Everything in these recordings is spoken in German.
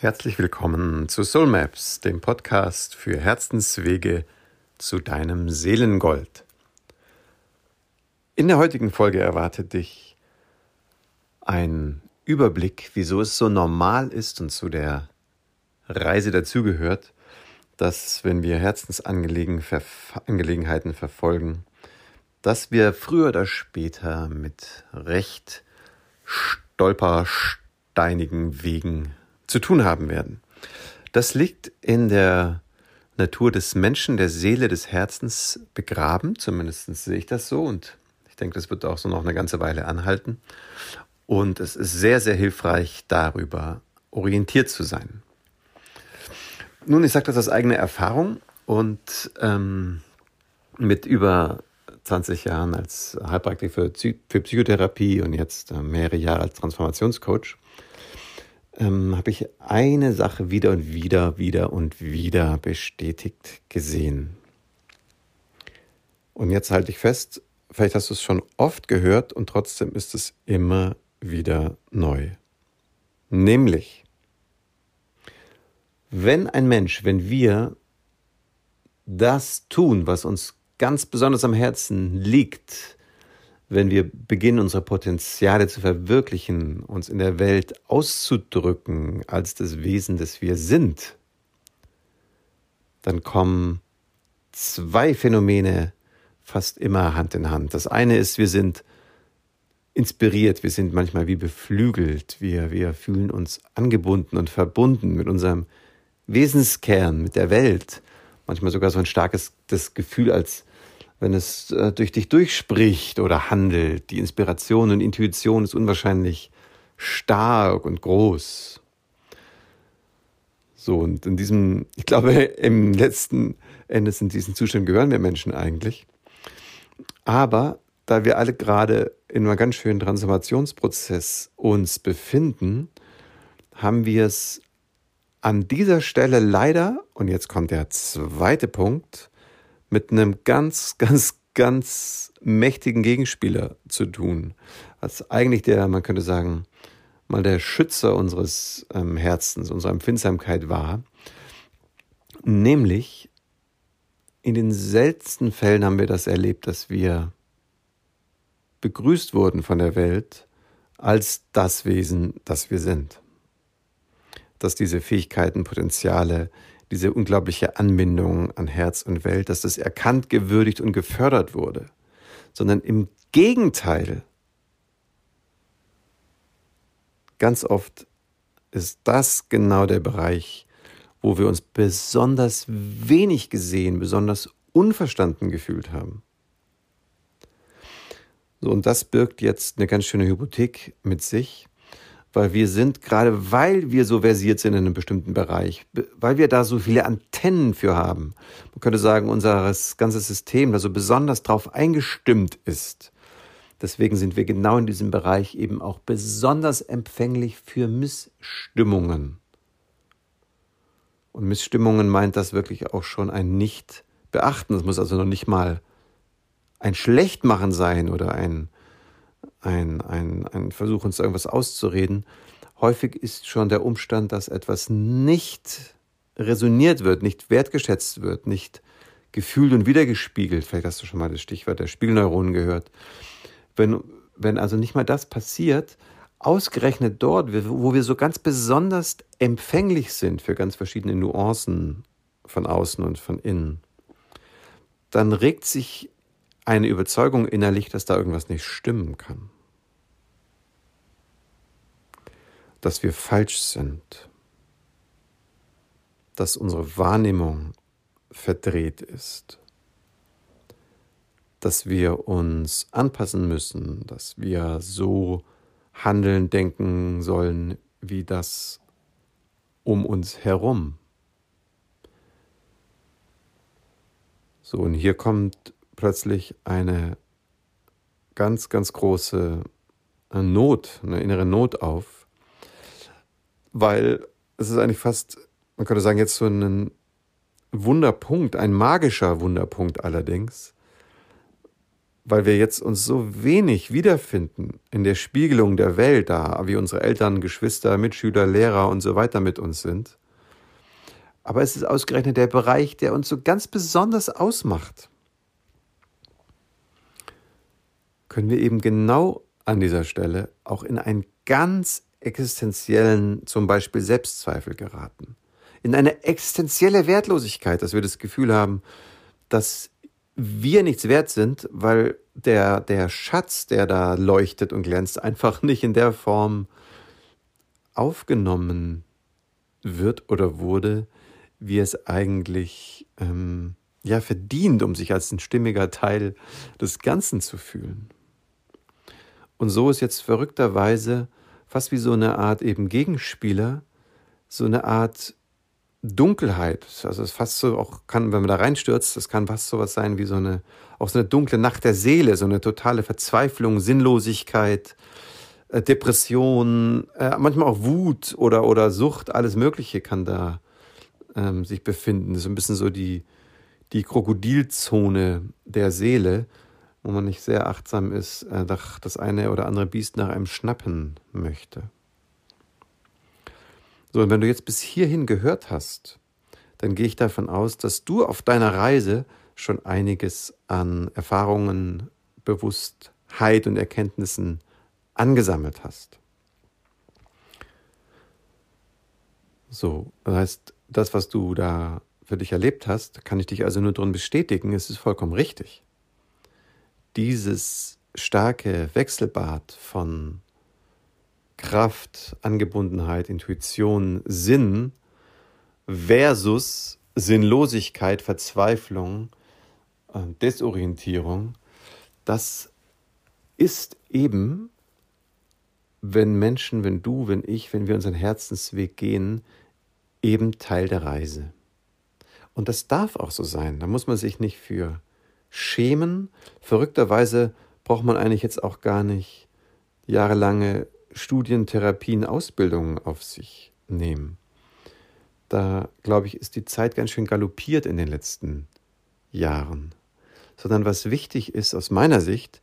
Herzlich willkommen zu Soul Maps, dem Podcast für Herzenswege zu deinem Seelengold. In der heutigen Folge erwartet dich ein Überblick, wieso es so normal ist und zu der Reise dazugehört, dass wenn wir Herzensangelegenheiten verfolgen, dass wir früher oder später mit recht stolpersteinigen Wegen zu tun haben werden. Das liegt in der Natur des Menschen, der Seele, des Herzens begraben. Zumindest sehe ich das so und ich denke, das wird auch so noch eine ganze Weile anhalten. Und es ist sehr, sehr hilfreich, darüber orientiert zu sein. Nun, ich sage das aus eigener Erfahrung und ähm, mit über 20 Jahren als Heilpraktiker für, Psychotherapie und jetzt äh, mehrere Jahre als Transformationscoach ähm, habe ich eine Sache wieder und wieder, wieder und wieder bestätigt gesehen. Und jetzt halte ich fest, vielleicht hast du es schon oft gehört und trotzdem ist es immer wieder neu. Nämlich, wenn ein Mensch, wenn wir das tun, was uns ganz besonders am Herzen liegt, wenn wir beginnen, unsere Potenziale zu verwirklichen, uns in der Welt auszudrücken als das Wesen, das wir sind, dann kommen zwei Phänomene fast immer Hand in Hand. Das eine ist, wir sind inspiriert, wir sind manchmal wie beflügelt, wir, wir fühlen uns angebunden und verbunden mit unserem Wesenskern, mit der Welt. Manchmal sogar so ein starkes das Gefühl, als wenn es äh, durch dich durchspricht oder handelt. Die Inspiration und Intuition ist unwahrscheinlich stark und groß. So, und in diesem, ich glaube, im letzten Endes in diesen Zustand gehören wir Menschen eigentlich. Aber da wir alle gerade in einem ganz schönen Transformationsprozess uns befinden, haben wir es an dieser Stelle leider, und jetzt kommt der zweite Punkt, mit einem ganz, ganz, ganz mächtigen Gegenspieler zu tun. Als eigentlich der, man könnte sagen, mal der Schützer unseres ähm, Herzens, unserer Empfindsamkeit war. Nämlich, in den seltensten Fällen haben wir das erlebt, dass wir begrüßt wurden von der Welt als das Wesen, das wir sind. Dass diese Fähigkeiten, Potenziale, diese unglaubliche Anbindung an Herz und Welt, dass das erkannt, gewürdigt und gefördert wurde, sondern im Gegenteil, ganz oft ist das genau der Bereich, wo wir uns besonders wenig gesehen, besonders unverstanden gefühlt haben. So, und das birgt jetzt eine ganz schöne Hypothek mit sich, weil wir sind, gerade weil wir so versiert sind in einem bestimmten Bereich, weil wir da so viele Antennen für haben, man könnte sagen, unser ganzes System da so besonders drauf eingestimmt ist. Deswegen sind wir genau in diesem Bereich eben auch besonders empfänglich für Missstimmungen. Und Missstimmungen meint das wirklich auch schon ein Nicht-Beachten. Es muss also noch nicht mal ein Schlechtmachen sein oder ein, ein, ein, ein Versuch, uns irgendwas auszureden. Häufig ist schon der Umstand, dass etwas nicht resoniert wird, nicht wertgeschätzt wird, nicht gefühlt und wiedergespiegelt. Vielleicht hast du schon mal das Stichwort der Spielneuronen gehört. Wenn, wenn also nicht mal das passiert, ausgerechnet dort, wo wir so ganz besonders empfänglich sind für ganz verschiedene Nuancen von außen und von innen, dann regt sich eine Überzeugung innerlich, dass da irgendwas nicht stimmen kann. Dass wir falsch sind. Dass unsere Wahrnehmung verdreht ist. Dass wir uns anpassen müssen, dass wir so handeln, denken sollen, wie das um uns herum. So, und hier kommt plötzlich eine ganz, ganz große äh, Not, eine innere Not auf, weil es ist eigentlich fast, man könnte sagen, jetzt so ein Wunderpunkt, ein magischer Wunderpunkt allerdings, weil wir jetzt uns so wenig wiederfinden in der Spiegelung der Welt da, wie unsere Eltern, Geschwister, Mitschüler, Lehrer und so weiter mit uns sind. Aber es ist ausgerechnet der Bereich, der uns so ganz besonders ausmacht. Können wir eben genau an dieser Stelle auch in einen ganz existenziellen, zum Beispiel Selbstzweifel geraten. In eine existenzielle Wertlosigkeit, dass wir das Gefühl haben, dass wir nichts wert sind, weil der, der Schatz, der da leuchtet und glänzt, einfach nicht in der Form aufgenommen wird oder wurde, wie es eigentlich ähm, ja verdient, um sich als ein stimmiger Teil des Ganzen zu fühlen. Und so ist jetzt verrückterweise fast wie so eine Art eben Gegenspieler, so eine Art Dunkelheit. Also es fast so auch kann, wenn man da reinstürzt, das kann fast so was sein wie so eine, auch so eine dunkle Nacht der Seele, so eine totale Verzweiflung, Sinnlosigkeit, äh, Depression, äh, manchmal auch Wut oder, oder Sucht, alles Mögliche kann da ähm, sich befinden. Das ist ein bisschen so die, die Krokodilzone der Seele, wo man nicht sehr achtsam ist, äh, das eine oder andere Biest nach einem schnappen möchte. So, und wenn du jetzt bis hierhin gehört hast, dann gehe ich davon aus, dass du auf deiner Reise schon einiges an Erfahrungen, Bewusstheit und Erkenntnissen angesammelt hast. So, das heißt, das, was du da für dich erlebt hast, kann ich dich also nur darin bestätigen, es ist vollkommen richtig. Dieses starke Wechselbad von Kraft, Angebundenheit, Intuition, Sinn versus Sinnlosigkeit, Verzweiflung, äh, Desorientierung, das ist eben, wenn Menschen, wenn du, wenn ich, wenn wir unseren Herzensweg gehen, eben Teil der Reise. Und das darf auch so sein. Da muss man sich nicht für schämen. Verrückterweise braucht man eigentlich jetzt auch gar nicht jahrelange Studien, Therapien, Ausbildungen auf sich nehmen. Da, glaube ich, ist die Zeit ganz schön galoppiert in den letzten Jahren. Sondern was wichtig ist aus meiner Sicht,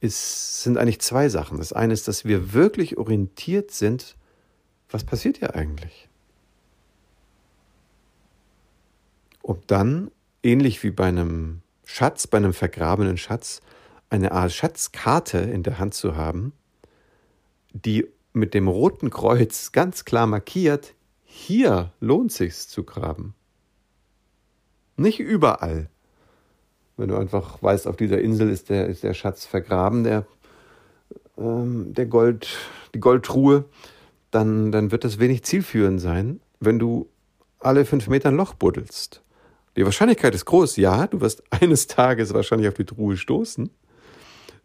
ist, sind eigentlich zwei Sachen. Das eine ist, dass wir wirklich orientiert sind, was passiert hier eigentlich? Um dann, ähnlich wie bei einem Schatz, bei einem vergrabenen Schatz, eine Art Schatzkarte in der Hand zu haben, die mit dem roten Kreuz ganz klar markiert, hier lohnt sich's zu graben. Nicht überall. Wenn du einfach weißt, auf dieser Insel ist der, ist der Schatz vergraben, der, ähm, der Gold, die Goldtruhe, dann, dann wird das wenig zielführend sein, wenn du alle fünf Meter ein Loch buddelst. Die Wahrscheinlichkeit ist groß, ja, du wirst eines Tages wahrscheinlich auf die Truhe stoßen,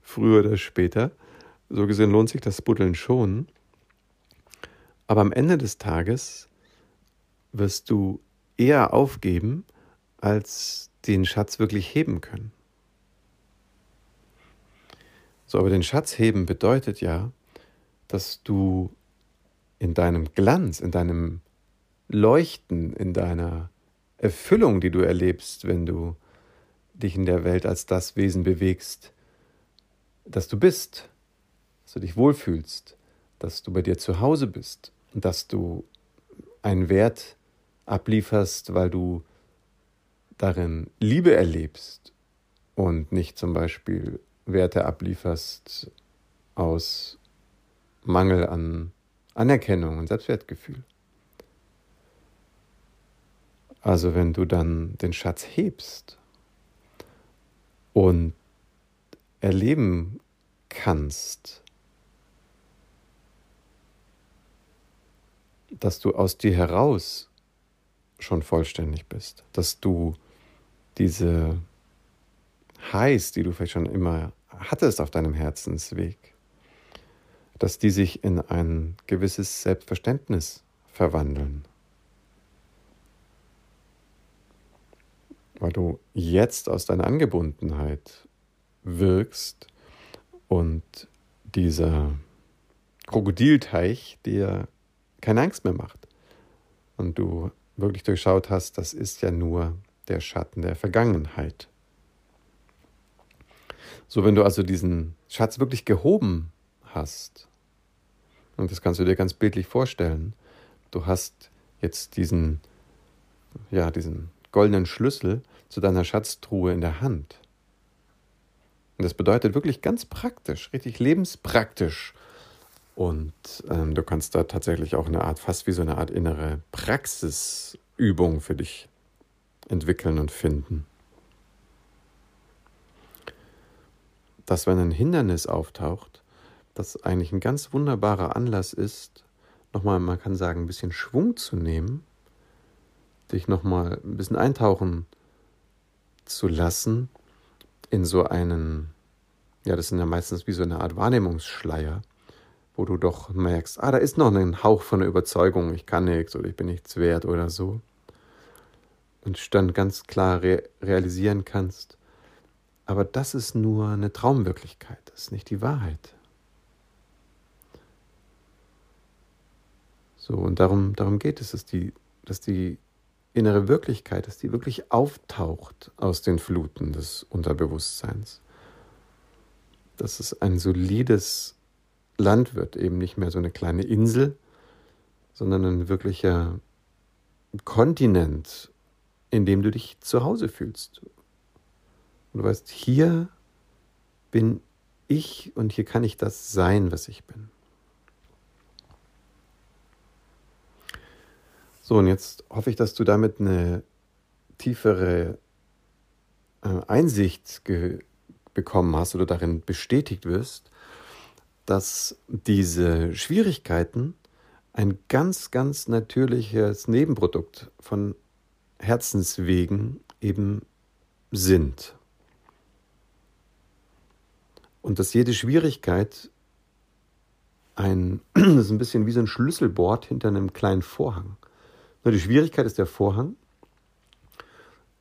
früher oder später. So gesehen lohnt sich das Buddeln schon. Aber am Ende des Tages wirst du eher aufgeben, als den Schatz wirklich heben können. So, aber den Schatz heben bedeutet ja, dass du in deinem Glanz, in deinem Leuchten, in deiner Erfüllung, die du erlebst, wenn du dich in der Welt als das Wesen bewegst, das du bist, dass du dich wohlfühlst, dass du bei dir zu Hause bist und dass du einen Wert ablieferst, weil du darin Liebe erlebst und nicht zum Beispiel Werte ablieferst aus Mangel an Anerkennung und Selbstwertgefühl. Also wenn du dann den Schatz hebst und erleben kannst, dass du aus dir heraus schon vollständig bist, dass du diese Highs, die du vielleicht schon immer hattest auf deinem Herzensweg, dass die sich in ein gewisses Selbstverständnis verwandeln. Weil du jetzt aus deiner Angebundenheit wirkst und dieser Krokodilteich dir keine Angst mehr macht. Und du wirklich durchschaut hast, das ist ja nur der Schatten der Vergangenheit. So, wenn du also diesen Schatz wirklich gehoben hast, und das kannst du dir ganz bildlich vorstellen, du hast jetzt diesen, ja, diesen goldenen Schlüssel zu deiner Schatztruhe in der Hand. Und das bedeutet wirklich ganz praktisch, richtig lebenspraktisch. Und ähm, du kannst da tatsächlich auch eine Art, fast wie so eine Art innere Praxisübung für dich entwickeln und finden. Dass wenn ein Hindernis auftaucht, das eigentlich ein ganz wunderbarer Anlass ist, nochmal, man kann sagen, ein bisschen Schwung zu nehmen, dich nochmal ein bisschen eintauchen zu lassen in so einen, ja, das sind ja meistens wie so eine Art Wahrnehmungsschleier, wo du doch merkst, ah, da ist noch ein Hauch von der Überzeugung, ich kann nichts oder ich bin nichts wert oder so. Und dann ganz klar re realisieren kannst, aber das ist nur eine Traumwirklichkeit, das ist nicht die Wahrheit. So, und darum, darum geht es, dass die, dass die innere Wirklichkeit, dass die wirklich auftaucht aus den Fluten des Unterbewusstseins. Dass es ein solides Land wird, eben nicht mehr so eine kleine Insel, sondern ein wirklicher Kontinent, in dem du dich zu Hause fühlst. Und du weißt, hier bin ich und hier kann ich das sein, was ich bin. So, und jetzt hoffe ich, dass du damit eine tiefere äh, Einsicht bekommen hast oder darin bestätigt wirst, dass diese Schwierigkeiten ein ganz, ganz natürliches Nebenprodukt von Herzenswegen eben sind. Und dass jede Schwierigkeit ein, das ist ein bisschen wie so ein Schlüsselbord hinter einem kleinen Vorhang. Nur die Schwierigkeit ist der Vorhang.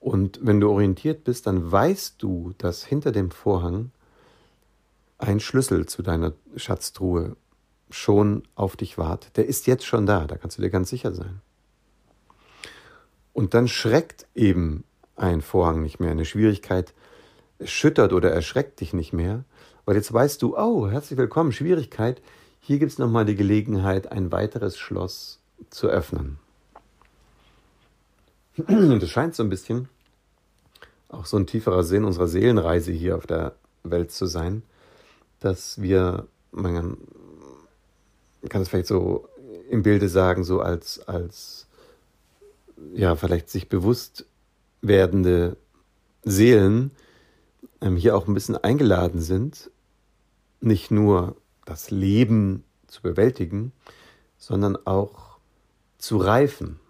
Und wenn du orientiert bist, dann weißt du, dass hinter dem Vorhang ein Schlüssel zu deiner Schatztruhe schon auf dich wartet. Der ist jetzt schon da, da kannst du dir ganz sicher sein. Und dann schreckt eben ein Vorhang nicht mehr. Eine Schwierigkeit schüttert oder erschreckt dich nicht mehr, weil jetzt weißt du, oh, herzlich willkommen, Schwierigkeit, hier gibt es nochmal die Gelegenheit, ein weiteres Schloss zu öffnen. Und es scheint so ein bisschen auch so ein tieferer Sinn unserer Seelenreise hier auf der Welt zu sein, dass wir, man kann es vielleicht so im Bilde sagen, so als, als ja, vielleicht sich bewusst werdende Seelen ähm, hier auch ein bisschen eingeladen sind, nicht nur das Leben zu bewältigen, sondern auch zu reifen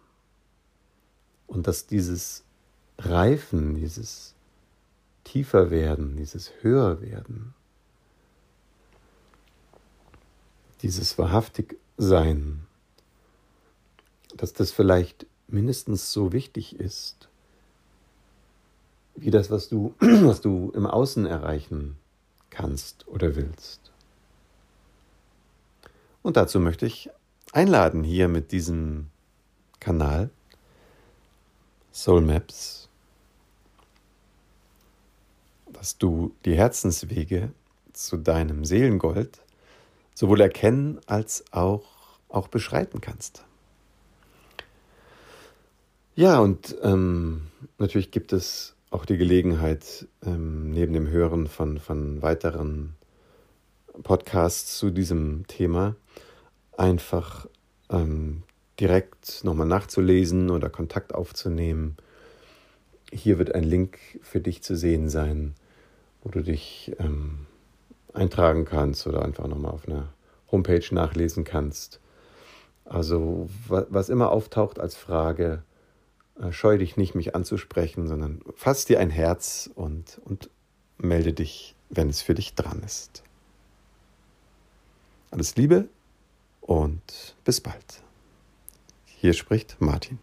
und dass dieses Reifen, dieses tiefer werden, dieses höher werden, dieses wahrhaftig sein, dass das vielleicht mindestens so wichtig ist, wie das, was du, was du im Außen erreichen kannst oder willst. Und dazu möchte ich einladen hier mit diesem Kanal Soul Maps, dass du die Herzenswege zu deinem Seelengold sowohl erkennen als auch, auch beschreiten kannst. Ja, und ähm, natürlich gibt es auch die Gelegenheit, ähm, neben dem Hören von, von weiteren Podcasts zu diesem Thema einfach ähm, direkt nochmal nachzulesen oder Kontakt aufzunehmen. Hier wird ein Link für dich zu sehen sein, wo du dich ähm, eintragen kannst oder einfach nochmal auf einer Homepage nachlesen kannst. Also was immer auftaucht als Frage, äh, scheu dich nicht, mich anzusprechen, sondern fass dir ein Herz und, und melde dich, wenn es für dich dran ist. Alles Liebe und bis bald. Hier spricht Martin.